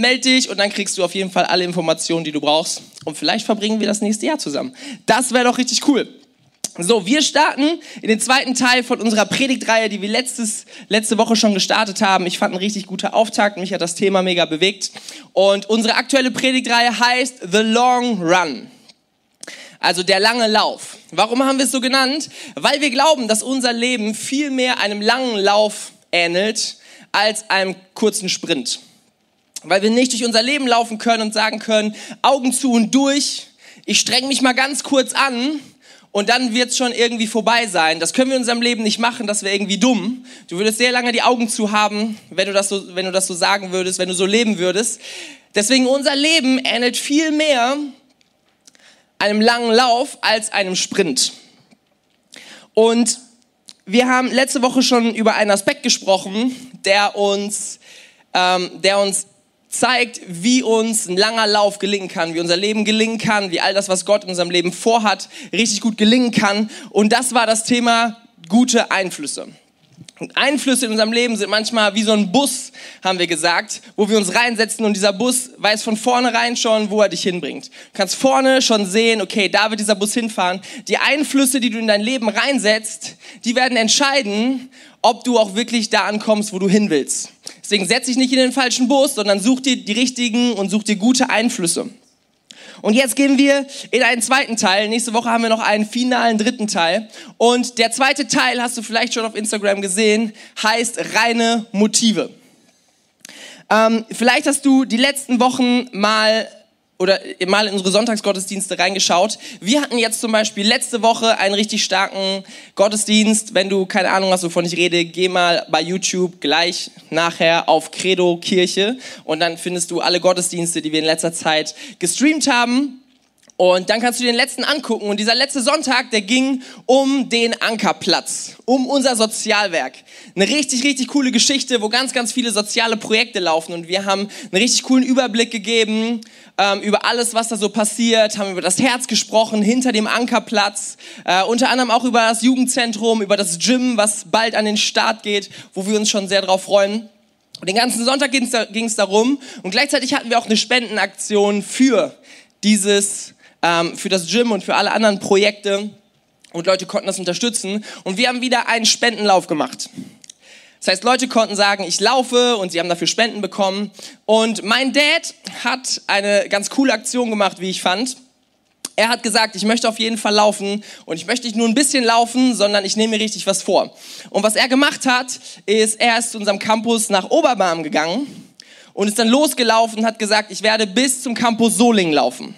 Meld dich und dann kriegst du auf jeden Fall alle Informationen, die du brauchst. Und vielleicht verbringen wir das nächste Jahr zusammen. Das wäre doch richtig cool. So, wir starten in den zweiten Teil von unserer Predigtreihe, die wir letztes, letzte Woche schon gestartet haben. Ich fand ein richtig guter Auftakt. Mich hat das Thema mega bewegt. Und unsere aktuelle Predigtreihe heißt The Long Run. Also der lange Lauf. Warum haben wir es so genannt? Weil wir glauben, dass unser Leben viel mehr einem langen Lauf ähnelt als einem kurzen Sprint weil wir nicht durch unser Leben laufen können und sagen können, Augen zu und durch, ich streng mich mal ganz kurz an und dann wird es schon irgendwie vorbei sein. Das können wir in unserem Leben nicht machen, das wäre irgendwie dumm. Du würdest sehr lange die Augen zu haben, wenn du, das so, wenn du das so sagen würdest, wenn du so leben würdest. Deswegen unser Leben ähnelt viel mehr einem langen Lauf als einem Sprint. Und wir haben letzte Woche schon über einen Aspekt gesprochen, der uns, ähm, der uns zeigt, wie uns ein langer Lauf gelingen kann, wie unser Leben gelingen kann, wie all das, was Gott in unserem Leben vorhat, richtig gut gelingen kann. Und das war das Thema gute Einflüsse. Und Einflüsse in unserem Leben sind manchmal wie so ein Bus, haben wir gesagt, wo wir uns reinsetzen und dieser Bus weiß von vornherein schon, wo er dich hinbringt. Du kannst vorne schon sehen, okay, da wird dieser Bus hinfahren. Die Einflüsse, die du in dein Leben reinsetzt, die werden entscheiden, ob du auch wirklich da ankommst, wo du hin willst. Deswegen setz dich nicht in den falschen Bus, sondern such dir die richtigen und such dir gute Einflüsse. Und jetzt gehen wir in einen zweiten Teil. Nächste Woche haben wir noch einen finalen dritten Teil. Und der zweite Teil, hast du vielleicht schon auf Instagram gesehen, heißt reine Motive. Ähm, vielleicht hast du die letzten Wochen mal oder mal in unsere Sonntagsgottesdienste reingeschaut. Wir hatten jetzt zum Beispiel letzte Woche einen richtig starken Gottesdienst. Wenn du keine Ahnung hast, wovon ich rede, geh mal bei YouTube gleich nachher auf Credo Kirche und dann findest du alle Gottesdienste, die wir in letzter Zeit gestreamt haben. Und dann kannst du den letzten angucken. Und dieser letzte Sonntag, der ging um den Ankerplatz, um unser Sozialwerk. Eine richtig, richtig coole Geschichte, wo ganz, ganz viele soziale Projekte laufen. Und wir haben einen richtig coolen Überblick gegeben ähm, über alles, was da so passiert, haben über das Herz gesprochen, hinter dem Ankerplatz, äh, unter anderem auch über das Jugendzentrum, über das Gym, was bald an den Start geht, wo wir uns schon sehr drauf freuen. Und den ganzen Sonntag ging es darum. Und gleichzeitig hatten wir auch eine Spendenaktion für dieses ähm, für das Gym und für alle anderen Projekte. Und Leute konnten das unterstützen. Und wir haben wieder einen Spendenlauf gemacht. Das heißt, Leute konnten sagen, ich laufe und sie haben dafür Spenden bekommen. Und mein Dad hat eine ganz coole Aktion gemacht, wie ich fand. Er hat gesagt, ich möchte auf jeden Fall laufen und ich möchte nicht nur ein bisschen laufen, sondern ich nehme mir richtig was vor. Und was er gemacht hat, ist, er ist zu unserem Campus nach Oberbarm gegangen und ist dann losgelaufen und hat gesagt, ich werde bis zum Campus Solingen laufen.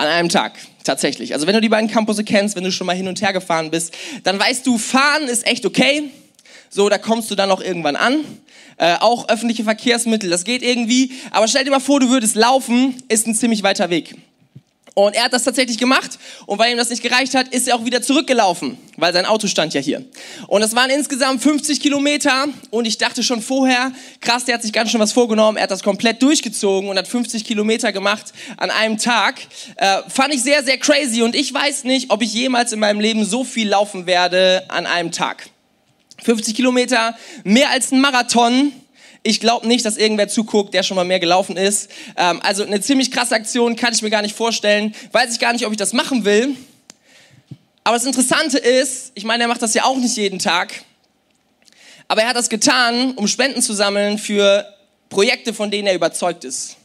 An einem Tag, tatsächlich. Also wenn du die beiden Campusse kennst, wenn du schon mal hin und her gefahren bist, dann weißt du, fahren ist echt okay. So, da kommst du dann auch irgendwann an. Äh, auch öffentliche Verkehrsmittel, das geht irgendwie. Aber stell dir mal vor, du würdest laufen, ist ein ziemlich weiter Weg. Und er hat das tatsächlich gemacht und weil ihm das nicht gereicht hat, ist er auch wieder zurückgelaufen, weil sein Auto stand ja hier. Und es waren insgesamt 50 Kilometer und ich dachte schon vorher, krass, der hat sich ganz schön was vorgenommen, er hat das komplett durchgezogen und hat 50 Kilometer gemacht an einem Tag. Äh, fand ich sehr, sehr crazy und ich weiß nicht, ob ich jemals in meinem Leben so viel laufen werde an einem Tag. 50 Kilometer, mehr als ein Marathon ich glaube nicht, dass irgendwer zuguckt, der schon mal mehr gelaufen ist. Ähm, also eine ziemlich krasse Aktion, kann ich mir gar nicht vorstellen. Weiß ich gar nicht, ob ich das machen will. Aber das Interessante ist, ich meine, er macht das ja auch nicht jeden Tag. Aber er hat das getan, um Spenden zu sammeln für Projekte, von denen er überzeugt ist.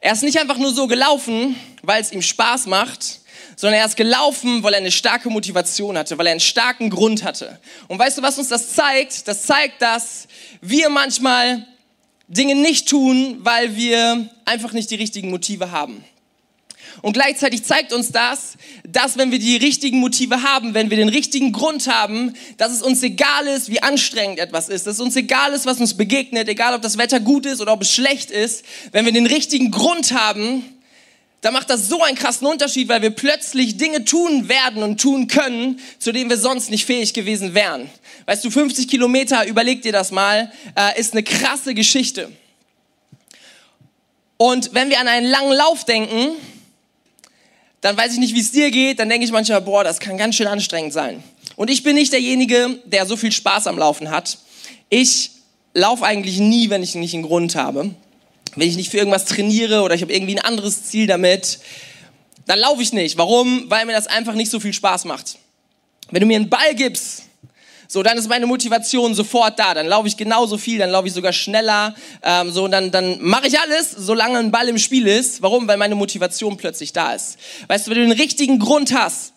Er ist nicht einfach nur so gelaufen, weil es ihm Spaß macht, sondern er ist gelaufen, weil er eine starke Motivation hatte, weil er einen starken Grund hatte. Und weißt du, was uns das zeigt? Das zeigt, dass wir manchmal Dinge nicht tun, weil wir einfach nicht die richtigen Motive haben. Und gleichzeitig zeigt uns das, dass wenn wir die richtigen Motive haben, wenn wir den richtigen Grund haben, dass es uns egal ist, wie anstrengend etwas ist, dass es uns egal ist, was uns begegnet, egal ob das Wetter gut ist oder ob es schlecht ist, wenn wir den richtigen Grund haben, da macht das so einen krassen Unterschied, weil wir plötzlich Dinge tun werden und tun können, zu denen wir sonst nicht fähig gewesen wären. Weißt du, 50 Kilometer, überleg dir das mal, äh, ist eine krasse Geschichte. Und wenn wir an einen langen Lauf denken, dann weiß ich nicht, wie es dir geht, dann denke ich manchmal, boah, das kann ganz schön anstrengend sein. Und ich bin nicht derjenige, der so viel Spaß am Laufen hat. Ich laufe eigentlich nie, wenn ich nicht einen Grund habe. Wenn ich nicht für irgendwas trainiere oder ich habe irgendwie ein anderes Ziel damit, dann laufe ich nicht. Warum? Weil mir das einfach nicht so viel Spaß macht. Wenn du mir einen Ball gibst, so, dann ist meine Motivation sofort da. Dann laufe ich genauso viel, dann laufe ich sogar schneller. Ähm, so, dann, dann mache ich alles, solange ein Ball im Spiel ist. Warum? Weil meine Motivation plötzlich da ist. Weißt du, wenn du den richtigen Grund hast,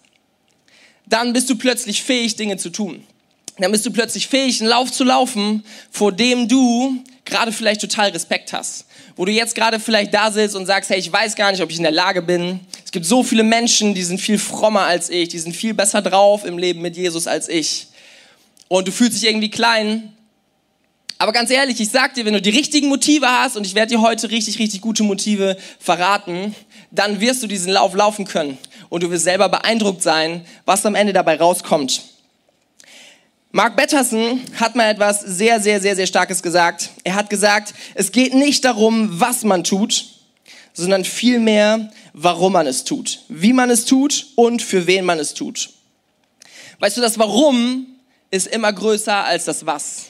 dann bist du plötzlich fähig, Dinge zu tun. Dann bist du plötzlich fähig, einen Lauf zu laufen, vor dem du gerade vielleicht total Respekt hast. Wo du jetzt gerade vielleicht da sitzt und sagst, hey, ich weiß gar nicht, ob ich in der Lage bin. Es gibt so viele Menschen, die sind viel frommer als ich, die sind viel besser drauf im Leben mit Jesus als ich. Und du fühlst dich irgendwie klein. Aber ganz ehrlich, ich sag dir, wenn du die richtigen Motive hast, und ich werde dir heute richtig, richtig gute Motive verraten, dann wirst du diesen Lauf laufen können. Und du wirst selber beeindruckt sein, was am Ende dabei rauskommt. Mark Batterson hat mal etwas sehr, sehr, sehr, sehr Starkes gesagt. Er hat gesagt, es geht nicht darum, was man tut, sondern vielmehr, warum man es tut, wie man es tut und für wen man es tut. Weißt du, das Warum ist immer größer als das Was.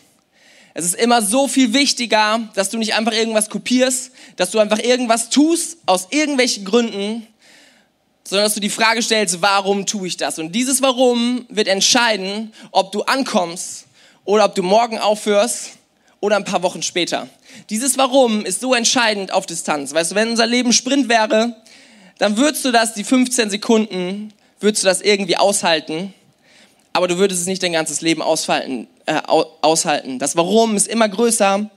Es ist immer so viel wichtiger, dass du nicht einfach irgendwas kopierst, dass du einfach irgendwas tust aus irgendwelchen Gründen, sondern dass du die Frage stellst, warum tue ich das? Und dieses Warum wird entscheiden, ob du ankommst oder ob du morgen aufhörst oder ein paar Wochen später. Dieses Warum ist so entscheidend auf Distanz. Weißt du, wenn unser Leben Sprint wäre, dann würdest du das, die 15 Sekunden, würdest du das irgendwie aushalten, aber du würdest es nicht dein ganzes Leben aushalten. Äh, aushalten. Das Warum ist immer größer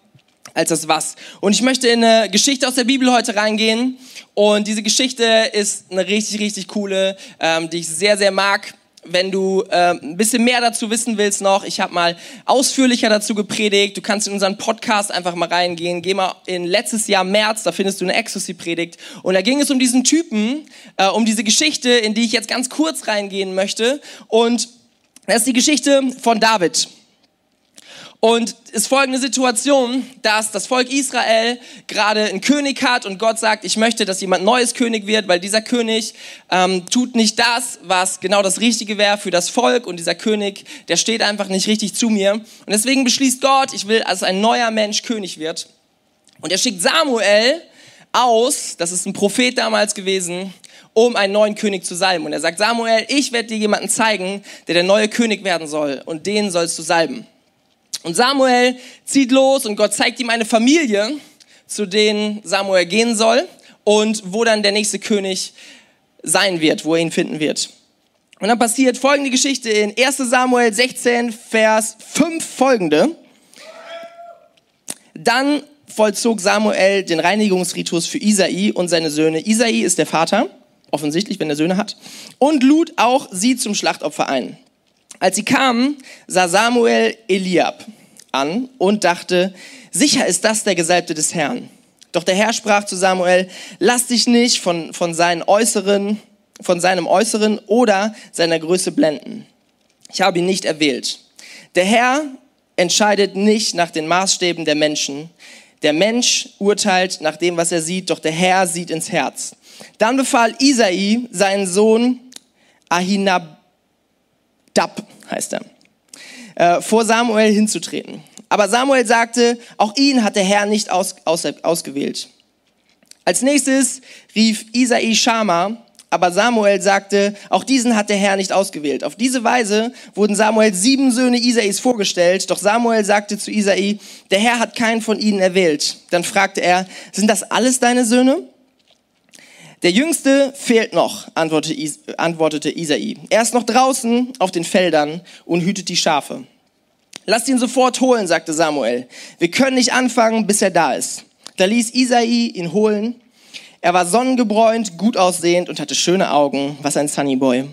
als das Was. Und ich möchte in eine Geschichte aus der Bibel heute reingehen. Und diese Geschichte ist eine richtig, richtig coole, ähm, die ich sehr, sehr mag. Wenn du äh, ein bisschen mehr dazu wissen willst noch, ich habe mal ausführlicher dazu gepredigt. Du kannst in unseren Podcast einfach mal reingehen. Geh mal in letztes Jahr März, da findest du eine Ecstasy-Predigt. Und da ging es um diesen Typen, äh, um diese Geschichte, in die ich jetzt ganz kurz reingehen möchte. Und das ist die Geschichte von David. Und es ist folgende Situation, dass das Volk Israel gerade einen König hat und Gott sagt, ich möchte, dass jemand Neues König wird, weil dieser König ähm, tut nicht das, was genau das Richtige wäre für das Volk und dieser König, der steht einfach nicht richtig zu mir. Und deswegen beschließt Gott, ich will, dass ein neuer Mensch König wird. Und er schickt Samuel aus, das ist ein Prophet damals gewesen, um einen neuen König zu salben. Und er sagt, Samuel, ich werde dir jemanden zeigen, der der neue König werden soll und den sollst du salben. Und Samuel zieht los und Gott zeigt ihm eine Familie, zu denen Samuel gehen soll und wo dann der nächste König sein wird, wo er ihn finden wird. Und dann passiert folgende Geschichte in 1 Samuel 16, Vers 5 folgende. Dann vollzog Samuel den Reinigungsritus für Isai und seine Söhne. Isai ist der Vater, offensichtlich, wenn er Söhne hat, und lud auch sie zum Schlachtopfer ein. Als sie kamen, sah Samuel Eliab an und dachte, sicher ist das der Gesalbte des Herrn. Doch der Herr sprach zu Samuel, lass dich nicht von, von, seinen Äußeren, von seinem Äußeren oder seiner Größe blenden. Ich habe ihn nicht erwählt. Der Herr entscheidet nicht nach den Maßstäben der Menschen. Der Mensch urteilt nach dem, was er sieht, doch der Herr sieht ins Herz. Dann befahl Isai seinen Sohn Ahinab Dab heißt er, äh, vor Samuel hinzutreten. Aber Samuel sagte, auch ihn hat der Herr nicht aus, aus, ausgewählt. Als nächstes rief Isai Shama, aber Samuel sagte, auch diesen hat der Herr nicht ausgewählt. Auf diese Weise wurden Samuel sieben Söhne Isais vorgestellt, doch Samuel sagte zu Isai, der Herr hat keinen von ihnen erwählt. Dann fragte er, sind das alles deine Söhne? Der Jüngste fehlt noch, antwortete Isai. Er ist noch draußen auf den Feldern und hütet die Schafe. Lasst ihn sofort holen, sagte Samuel. Wir können nicht anfangen, bis er da ist. Da ließ Isai ihn holen. Er war sonnengebräunt, gut aussehend und hatte schöne Augen, was ein Sunnyboy.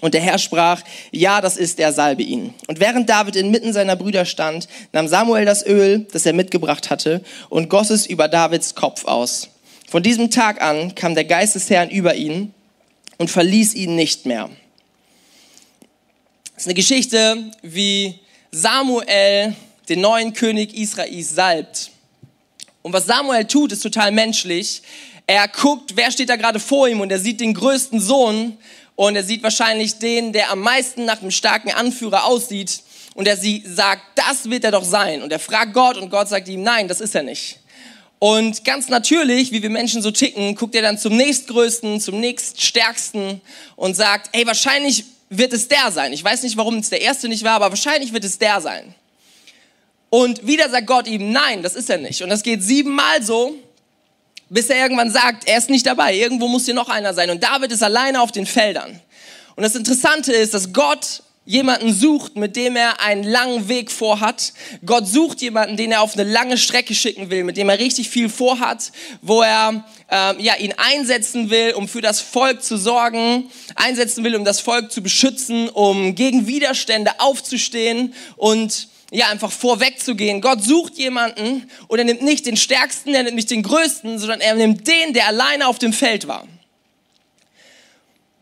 Und der Herr sprach, ja, das ist er, salbe ihn. Und während David inmitten seiner Brüder stand, nahm Samuel das Öl, das er mitgebracht hatte, und goss es über Davids Kopf aus. Von diesem Tag an kam der Geist des Herrn über ihn und verließ ihn nicht mehr. Das ist eine Geschichte, wie Samuel den neuen König Israels salbt. Und was Samuel tut, ist total menschlich. Er guckt, wer steht da gerade vor ihm und er sieht den größten Sohn und er sieht wahrscheinlich den, der am meisten nach einem starken Anführer aussieht und er sie sagt, das wird er doch sein. Und er fragt Gott und Gott sagt ihm, nein, das ist er nicht. Und ganz natürlich, wie wir Menschen so ticken, guckt er dann zum nächstgrößten, zum nächststärksten und sagt, ey, wahrscheinlich wird es der sein. Ich weiß nicht, warum es der erste nicht war, aber wahrscheinlich wird es der sein. Und wieder sagt Gott ihm, nein, das ist er nicht. Und das geht siebenmal so, bis er irgendwann sagt, er ist nicht dabei. Irgendwo muss hier noch einer sein. Und David ist alleine auf den Feldern. Und das Interessante ist, dass Gott jemanden sucht, mit dem er einen langen Weg vorhat. Gott sucht jemanden, den er auf eine lange Strecke schicken will, mit dem er richtig viel vorhat, wo er ähm, ja, ihn einsetzen will, um für das Volk zu sorgen, einsetzen will, um das Volk zu beschützen, um gegen Widerstände aufzustehen und ja, einfach vorwegzugehen. Gott sucht jemanden und er nimmt nicht den Stärksten, er nimmt nicht den Größten, sondern er nimmt den, der alleine auf dem Feld war.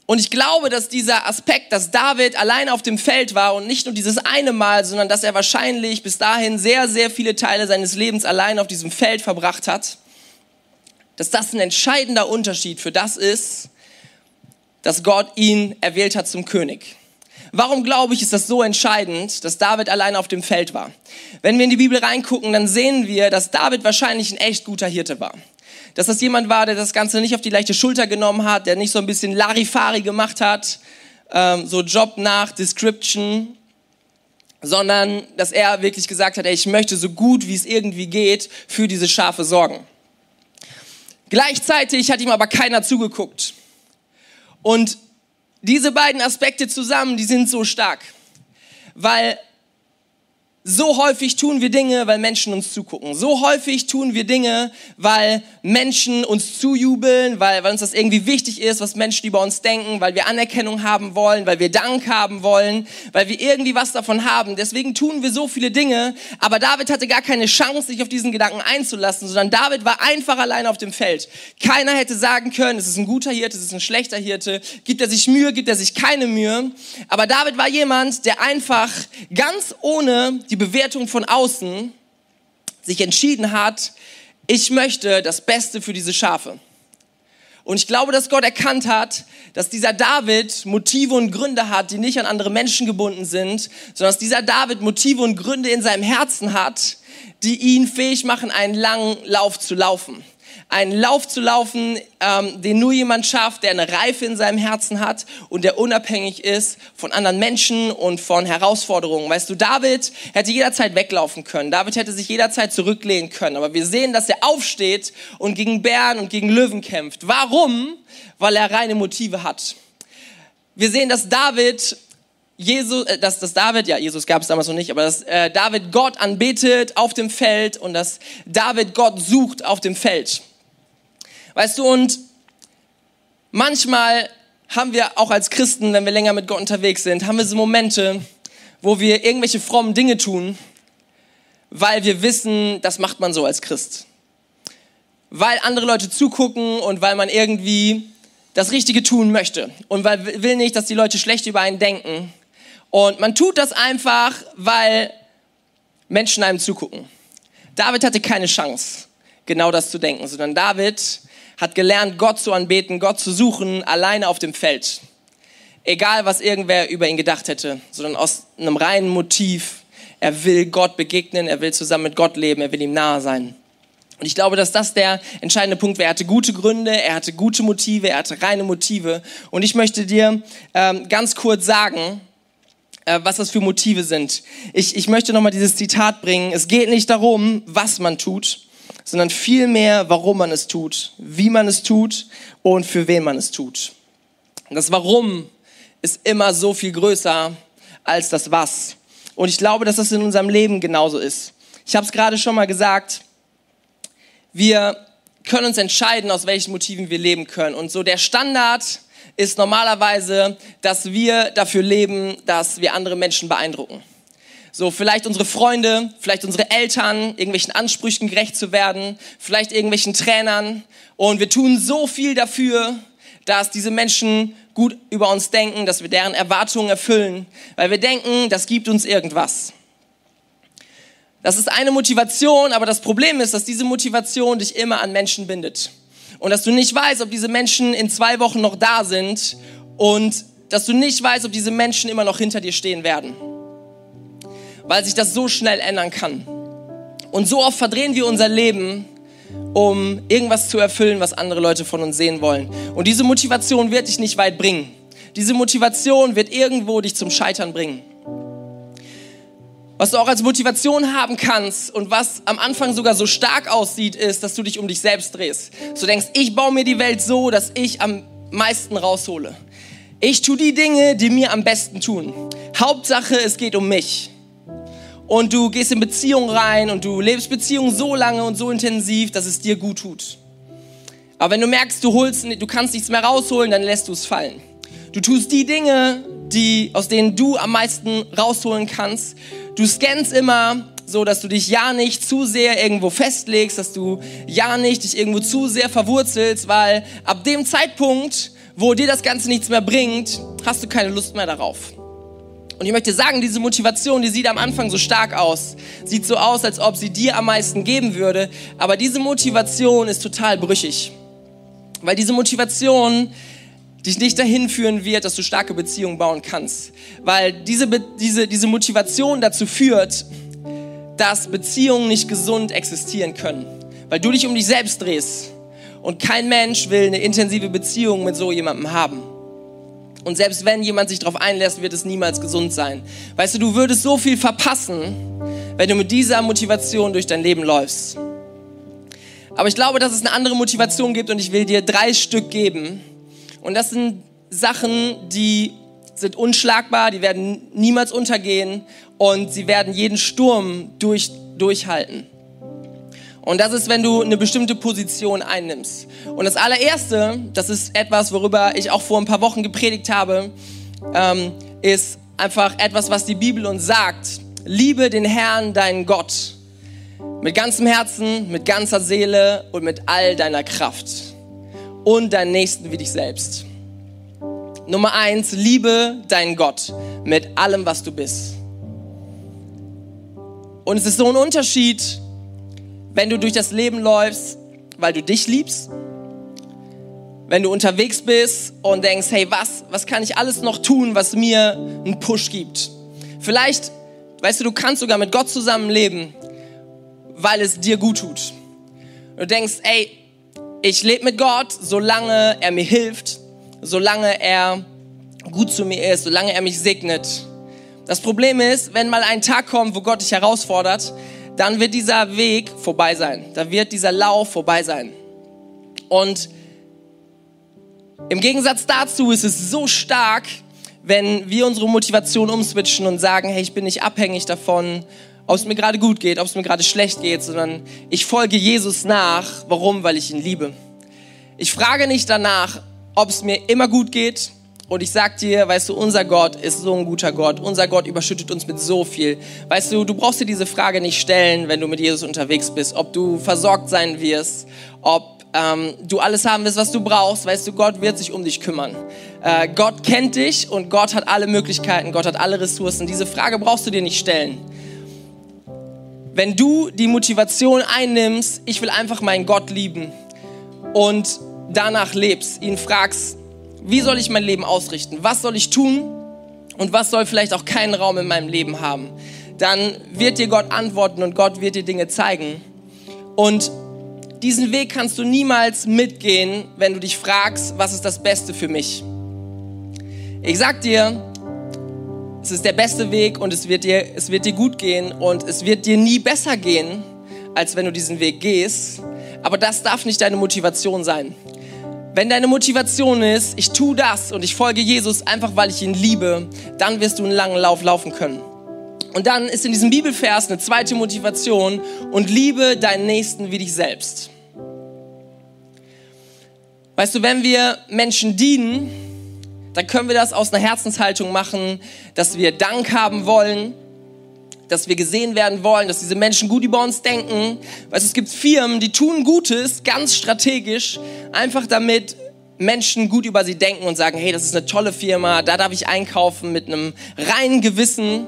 Und ich glaube, dass dieser Aspekt, dass David alleine auf dem Feld war und nicht nur dieses eine Mal, sondern dass er wahrscheinlich bis dahin sehr, sehr viele Teile seines Lebens allein auf diesem Feld verbracht hat, dass das ein entscheidender Unterschied für das ist, dass Gott ihn erwählt hat zum König. Warum glaube ich, ist das so entscheidend, dass David allein auf dem Feld war? Wenn wir in die Bibel reingucken, dann sehen wir, dass David wahrscheinlich ein echt guter Hirte war dass das jemand war, der das Ganze nicht auf die leichte Schulter genommen hat, der nicht so ein bisschen Larifari gemacht hat, ähm, so Job nach Description, sondern dass er wirklich gesagt hat, ey, ich möchte so gut wie es irgendwie geht für diese Schafe sorgen. Gleichzeitig hat ihm aber keiner zugeguckt. Und diese beiden Aspekte zusammen, die sind so stark, weil so häufig tun wir Dinge, weil Menschen uns zugucken. So häufig tun wir Dinge, weil Menschen uns zujubeln, weil, weil uns das irgendwie wichtig ist, was Menschen über uns denken, weil wir Anerkennung haben wollen, weil wir Dank haben wollen, weil wir irgendwie was davon haben. Deswegen tun wir so viele Dinge. Aber David hatte gar keine Chance, sich auf diesen Gedanken einzulassen, sondern David war einfach allein auf dem Feld. Keiner hätte sagen können, es ist ein guter Hirte, es ist ein schlechter Hirte. Gibt er sich Mühe, gibt er sich keine Mühe. Aber David war jemand, der einfach ganz ohne die die Bewertung von außen sich entschieden hat, ich möchte das Beste für diese Schafe. Und ich glaube, dass Gott erkannt hat, dass dieser David Motive und Gründe hat, die nicht an andere Menschen gebunden sind, sondern dass dieser David Motive und Gründe in seinem Herzen hat, die ihn fähig machen, einen langen Lauf zu laufen einen Lauf zu laufen, ähm, den nur jemand schafft, der eine Reife in seinem Herzen hat und der unabhängig ist von anderen Menschen und von Herausforderungen. Weißt du, David hätte jederzeit weglaufen können. David hätte sich jederzeit zurücklehnen können. Aber wir sehen, dass er aufsteht und gegen Bären und gegen Löwen kämpft. Warum? Weil er reine Motive hat. Wir sehen, dass David Jesus, äh, dass, dass David, ja, Jesus gab es damals noch nicht, aber dass äh, David Gott anbetet auf dem Feld und dass David Gott sucht auf dem Feld. Weißt du, und manchmal haben wir auch als Christen, wenn wir länger mit Gott unterwegs sind, haben wir so Momente, wo wir irgendwelche frommen Dinge tun, weil wir wissen, das macht man so als Christ. Weil andere Leute zugucken und weil man irgendwie das Richtige tun möchte und weil will nicht, dass die Leute schlecht über einen denken. Und man tut das einfach, weil Menschen einem zugucken. David hatte keine Chance, genau das zu denken, sondern David hat gelernt, Gott zu anbeten, Gott zu suchen, alleine auf dem Feld. Egal, was irgendwer über ihn gedacht hätte, sondern aus einem reinen Motiv. Er will Gott begegnen, er will zusammen mit Gott leben, er will ihm nahe sein. Und ich glaube, dass das der entscheidende Punkt war. Er hatte gute Gründe, er hatte gute Motive, er hatte reine Motive. Und ich möchte dir ähm, ganz kurz sagen, was das für Motive sind. Ich, ich möchte nochmal dieses Zitat bringen. Es geht nicht darum, was man tut, sondern vielmehr, warum man es tut, wie man es tut und für wen man es tut. Das Warum ist immer so viel größer als das Was. Und ich glaube, dass das in unserem Leben genauso ist. Ich habe es gerade schon mal gesagt, wir können uns entscheiden, aus welchen Motiven wir leben können. Und so der Standard ist normalerweise, dass wir dafür leben, dass wir andere Menschen beeindrucken. So, vielleicht unsere Freunde, vielleicht unsere Eltern, irgendwelchen Ansprüchen gerecht zu werden, vielleicht irgendwelchen Trainern. Und wir tun so viel dafür, dass diese Menschen gut über uns denken, dass wir deren Erwartungen erfüllen, weil wir denken, das gibt uns irgendwas. Das ist eine Motivation, aber das Problem ist, dass diese Motivation dich immer an Menschen bindet. Und dass du nicht weißt, ob diese Menschen in zwei Wochen noch da sind und dass du nicht weißt, ob diese Menschen immer noch hinter dir stehen werden. weil sich das so schnell ändern kann. Und so oft verdrehen wir unser Leben, um irgendwas zu erfüllen, was andere Leute von uns sehen wollen. Und diese Motivation wird dich nicht weit bringen. Diese Motivation wird irgendwo dich zum Scheitern bringen. Was du auch als Motivation haben kannst und was am Anfang sogar so stark aussieht, ist, dass du dich um dich selbst drehst. Du denkst, ich baue mir die Welt so, dass ich am meisten raushole. Ich tue die Dinge, die mir am besten tun. Hauptsache, es geht um mich. Und du gehst in Beziehungen rein und du lebst Beziehungen so lange und so intensiv, dass es dir gut tut. Aber wenn du merkst, du, holst, du kannst nichts mehr rausholen, dann lässt du es fallen. Du tust die Dinge, die, aus denen du am meisten rausholen kannst. Du scannst immer so, dass du dich ja nicht zu sehr irgendwo festlegst, dass du ja nicht dich irgendwo zu sehr verwurzelst, weil ab dem Zeitpunkt, wo dir das Ganze nichts mehr bringt, hast du keine Lust mehr darauf. Und ich möchte sagen, diese Motivation, die sieht am Anfang so stark aus. Sieht so aus, als ob sie dir am meisten geben würde. Aber diese Motivation ist total brüchig. Weil diese Motivation dich nicht dahin führen wird, dass du starke Beziehungen bauen kannst. Weil diese, diese, diese Motivation dazu führt, dass Beziehungen nicht gesund existieren können. Weil du dich um dich selbst drehst. Und kein Mensch will eine intensive Beziehung mit so jemandem haben. Und selbst wenn jemand sich darauf einlässt, wird es niemals gesund sein. Weißt du, du würdest so viel verpassen, wenn du mit dieser Motivation durch dein Leben läufst. Aber ich glaube, dass es eine andere Motivation gibt und ich will dir drei Stück geben. Und das sind Sachen, die sind unschlagbar, die werden niemals untergehen und sie werden jeden Sturm durch, durchhalten. Und das ist, wenn du eine bestimmte Position einnimmst. Und das allererste, das ist etwas, worüber ich auch vor ein paar Wochen gepredigt habe, ähm, ist einfach etwas, was die Bibel uns sagt. Liebe den Herrn, deinen Gott, mit ganzem Herzen, mit ganzer Seele und mit all deiner Kraft. Und deinen Nächsten wie dich selbst. Nummer eins, liebe deinen Gott mit allem, was du bist. Und es ist so ein Unterschied, wenn du durch das Leben läufst, weil du dich liebst, wenn du unterwegs bist und denkst, hey, was, was kann ich alles noch tun, was mir einen Push gibt? Vielleicht, weißt du, du kannst sogar mit Gott zusammenleben, weil es dir gut tut. Du denkst, ey, ich lebe mit Gott, solange er mir hilft, solange er gut zu mir ist, solange er mich segnet. Das Problem ist, wenn mal ein Tag kommt, wo Gott dich herausfordert, dann wird dieser Weg vorbei sein. Da wird dieser Lauf vorbei sein. Und im Gegensatz dazu ist es so stark, wenn wir unsere Motivation umswitchen und sagen, hey, ich bin nicht abhängig davon, ob es mir gerade gut geht, ob es mir gerade schlecht geht, sondern ich folge Jesus nach. Warum? Weil ich ihn liebe. Ich frage nicht danach, ob es mir immer gut geht, und ich sag dir, weißt du, unser Gott ist so ein guter Gott. Unser Gott überschüttet uns mit so viel. Weißt du, du brauchst dir diese Frage nicht stellen, wenn du mit Jesus unterwegs bist, ob du versorgt sein wirst, ob ähm, du alles haben wirst, was du brauchst. Weißt du, Gott wird sich um dich kümmern. Äh, Gott kennt dich und Gott hat alle Möglichkeiten, Gott hat alle Ressourcen. Diese Frage brauchst du dir nicht stellen. Wenn du die Motivation einnimmst, ich will einfach meinen Gott lieben und danach lebst, ihn fragst, wie soll ich mein Leben ausrichten? Was soll ich tun? Und was soll vielleicht auch keinen Raum in meinem Leben haben? Dann wird dir Gott antworten und Gott wird dir Dinge zeigen. Und diesen Weg kannst du niemals mitgehen, wenn du dich fragst, was ist das Beste für mich? Ich sag dir, es ist der beste Weg und es wird dir, es wird dir gut gehen und es wird dir nie besser gehen, als wenn du diesen Weg gehst. Aber das darf nicht deine Motivation sein. Wenn deine Motivation ist, ich tue das und ich folge Jesus einfach, weil ich ihn liebe, dann wirst du einen langen Lauf laufen können. Und dann ist in diesem Bibelvers eine zweite Motivation und liebe deinen Nächsten wie dich selbst. Weißt du, wenn wir Menschen dienen, dann können wir das aus einer Herzenshaltung machen, dass wir Dank haben wollen, dass wir gesehen werden wollen, dass diese Menschen gut über uns denken. Weißt, es gibt Firmen, die tun Gutes ganz strategisch, einfach damit Menschen gut über sie denken und sagen, hey, das ist eine tolle Firma, da darf ich einkaufen mit einem reinen Gewissen.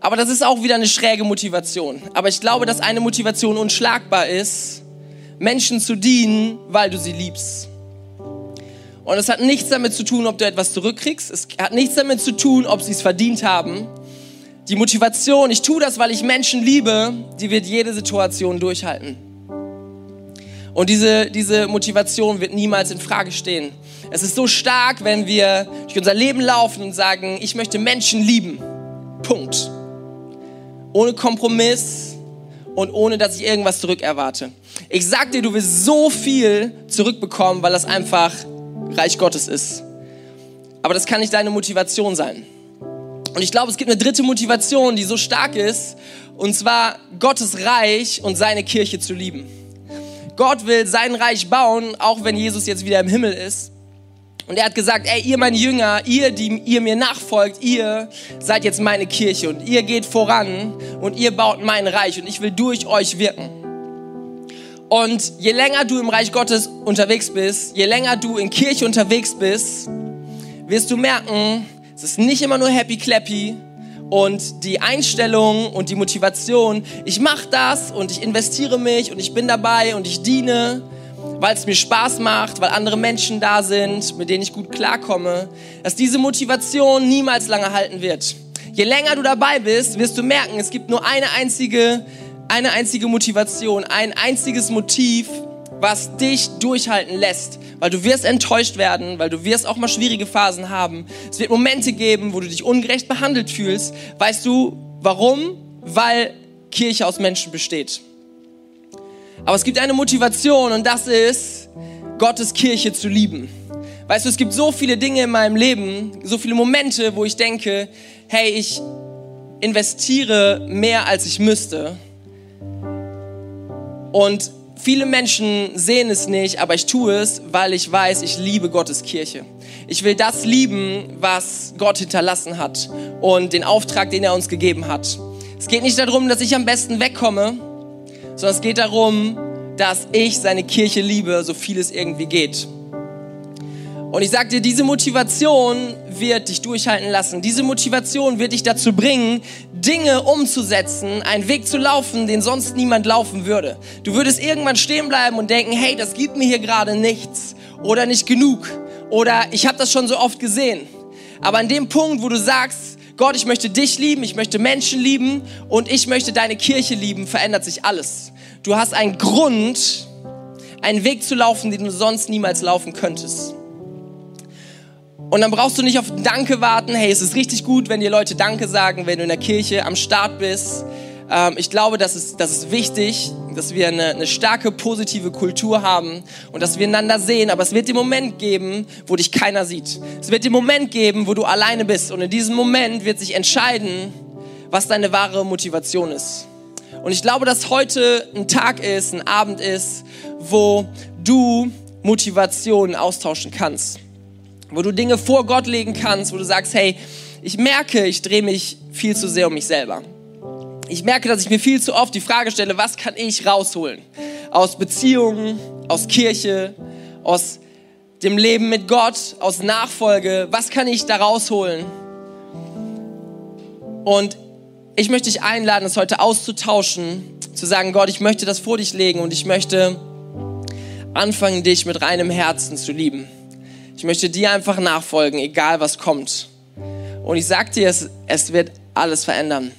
Aber das ist auch wieder eine schräge Motivation. Aber ich glaube, dass eine Motivation unschlagbar ist, Menschen zu dienen, weil du sie liebst. Und es hat nichts damit zu tun, ob du etwas zurückkriegst. Es hat nichts damit zu tun, ob sie es verdient haben Die Motivation, ich tue das, weil ich Menschen liebe, die wird jede Situation durchhalten. Und diese, diese Motivation wird niemals in Frage stehen. Es ist so stark, wenn wir durch unser Leben laufen und sagen, ich möchte Menschen lieben. Punkt. Ohne Kompromiss und ohne, dass ich irgendwas zurückerwarte. Ich sag dir, du wirst so viel zurückbekommen, weil das einfach Reich Gottes ist. Aber das kann nicht deine Motivation sein. Und ich glaube, es gibt eine dritte Motivation, die so stark ist, und zwar Gottes Reich und seine Kirche zu lieben. Gott will sein Reich bauen, auch wenn Jesus jetzt wieder im Himmel ist. Und er hat gesagt, ey, ihr meine Jünger, ihr, die ihr mir nachfolgt, ihr seid jetzt meine Kirche und ihr geht voran und ihr baut mein Reich und ich will durch euch wirken. Und je länger du im Reich Gottes unterwegs bist, je länger du in Kirche unterwegs bist, wirst du merken, es ist nicht immer nur happy clappy und die Einstellung und die Motivation, ich mache das und ich investiere mich und ich bin dabei und ich diene, weil es mir Spaß macht, weil andere Menschen da sind, mit denen ich gut klarkomme, dass diese Motivation niemals lange halten wird. Je länger du dabei bist, wirst du merken, es gibt nur eine einzige, eine einzige Motivation, ein einziges Motiv, was dich durchhalten lässt weil du wirst enttäuscht werden, weil du wirst auch mal schwierige Phasen haben. Es wird Momente geben, wo du dich ungerecht behandelt fühlst. Weißt du, warum? Weil Kirche aus Menschen besteht. Aber es gibt eine Motivation und das ist, Gottes Kirche zu lieben. Weißt du, es gibt so viele Dinge in meinem Leben, so viele Momente, wo ich denke, hey, ich investiere mehr, als ich müsste. Und Viele Menschen sehen es nicht, aber ich tue es, weil ich weiß, ich liebe Gottes Kirche. Ich will das lieben, was Gott hinterlassen hat und den Auftrag, den er uns gegeben hat. Es geht nicht darum, dass ich am besten wegkomme, sondern es geht darum, dass ich seine Kirche liebe, so viel es irgendwie geht. Und ich sage dir, diese Motivation wird dich durchhalten lassen. Diese Motivation wird dich dazu bringen, Dinge umzusetzen, einen Weg zu laufen, den sonst niemand laufen würde. Du würdest irgendwann stehen bleiben und denken, hey, das gibt mir hier gerade nichts oder nicht genug oder ich habe das schon so oft gesehen. Aber an dem Punkt, wo du sagst, Gott, ich möchte dich lieben, ich möchte Menschen lieben und ich möchte deine Kirche lieben, verändert sich alles. Du hast einen Grund, einen Weg zu laufen, den du sonst niemals laufen könntest. Und dann brauchst du nicht auf Danke warten. Hey, es ist richtig gut, wenn dir Leute Danke sagen, wenn du in der Kirche am Start bist. Ähm, ich glaube, das ist, das ist wichtig, dass wir eine, eine starke positive Kultur haben und dass wir einander sehen. Aber es wird den Moment geben, wo dich keiner sieht. Es wird den Moment geben, wo du alleine bist. Und in diesem Moment wird sich entscheiden, was deine wahre Motivation ist. Und ich glaube, dass heute ein Tag ist, ein Abend ist, wo du Motivation austauschen kannst wo du Dinge vor Gott legen kannst, wo du sagst, hey, ich merke, ich drehe mich viel zu sehr um mich selber. Ich merke, dass ich mir viel zu oft die Frage stelle, was kann ich rausholen? Aus Beziehungen, aus Kirche, aus dem Leben mit Gott, aus Nachfolge, was kann ich da rausholen? Und ich möchte dich einladen, es heute auszutauschen, zu sagen, Gott, ich möchte das vor dich legen und ich möchte anfangen, dich mit reinem Herzen zu lieben. Ich möchte dir einfach nachfolgen, egal was kommt. Und ich sag dir, es, es wird alles verändern.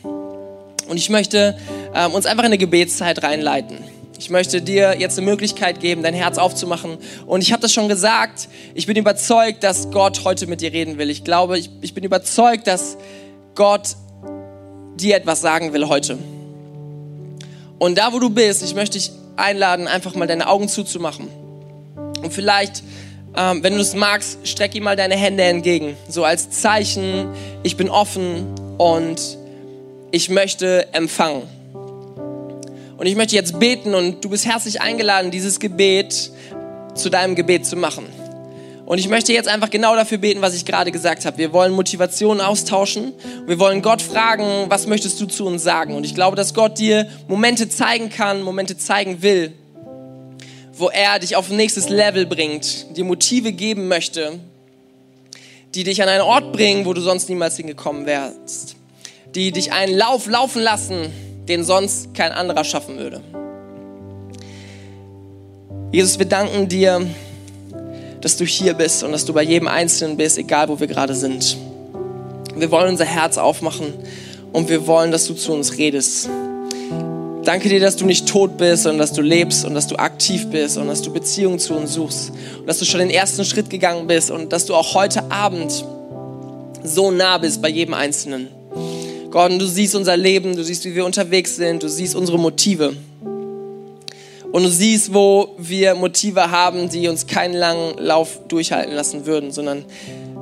Und ich möchte ähm, uns einfach in eine Gebetszeit reinleiten. Ich möchte dir jetzt eine Möglichkeit geben, dein Herz aufzumachen. Und ich habe das schon gesagt, ich bin überzeugt, dass Gott heute mit dir reden will. Ich glaube, ich, ich bin überzeugt, dass Gott dir etwas sagen will heute. Und da, wo du bist, ich möchte dich einladen, einfach mal deine Augen zuzumachen. Und vielleicht ähm, wenn du es magst, streck ihm mal deine Hände entgegen. So als Zeichen, ich bin offen und ich möchte empfangen. Und ich möchte jetzt beten und du bist herzlich eingeladen, dieses Gebet zu deinem Gebet zu machen. Und ich möchte jetzt einfach genau dafür beten, was ich gerade gesagt habe. Wir wollen Motivation austauschen. Wir wollen Gott fragen, was möchtest du zu uns sagen? Und ich glaube, dass Gott dir Momente zeigen kann, Momente zeigen will, wo er dich auf ein nächstes Level bringt, dir Motive geben möchte, die dich an einen Ort bringen, wo du sonst niemals hingekommen wärst, die dich einen Lauf laufen lassen, den sonst kein anderer schaffen würde. Jesus, wir danken dir, dass du hier bist und dass du bei jedem Einzelnen bist, egal wo wir gerade sind. Wir wollen unser Herz aufmachen und wir wollen, dass du zu uns redest. Danke dir, dass du nicht tot bist, sondern dass du lebst und dass du aktiv bist und dass du Beziehungen zu uns suchst und dass du schon den ersten Schritt gegangen bist und dass du auch heute Abend so nah bist bei jedem Einzelnen. Und du siehst unser Leben, du siehst, wie wir unterwegs sind, du siehst unsere Motive. Und du siehst, wo wir Motive haben, die uns keinen langen Lauf durchhalten lassen würden, sondern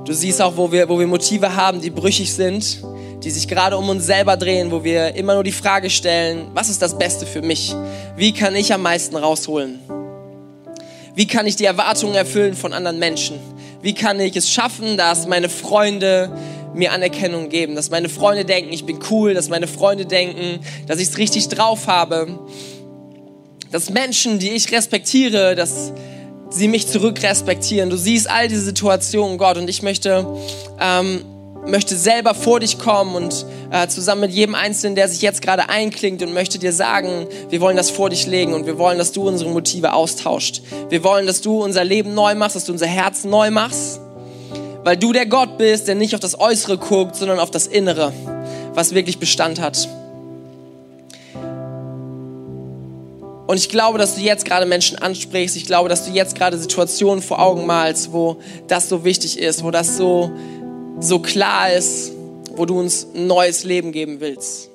du siehst auch, wo wir, wo wir Motive haben, die brüchig sind, die sich gerade um uns selber drehen, wo wir immer nur die Frage stellen, was ist das Beste für mich? Wie kann ich am meisten rausholen? Wie kann ich die Erwartungen erfüllen von anderen Menschen? Wie kann ich es schaffen, dass meine Freunde mir Anerkennung geben, dass meine Freunde denken, ich bin cool, dass meine Freunde denken, dass ich es richtig drauf habe, dass Menschen, die ich respektiere, dass sie mich zurückrespektieren. Du siehst all diese Situationen, Gott, und ich möchte ähm, möchte selber vor dich kommen und äh, zusammen mit jedem Einzelnen, der sich jetzt gerade einklingt und möchte dir sagen, wir wollen das vor dich legen und wir wollen, dass du unsere Motive austauscht. Wir wollen, dass du unser Leben neu machst, dass du unser Herz neu machst, weil du der Gott bist, der nicht auf das Äußere guckt, sondern auf das Innere, was wirklich Bestand hat. Und ich glaube, dass du jetzt gerade Menschen ansprichst. Ich glaube, dass du jetzt gerade Situationen vor Augen malst, wo das so wichtig ist, wo das so so klar ist, wo du uns ein neues Leben geben willst.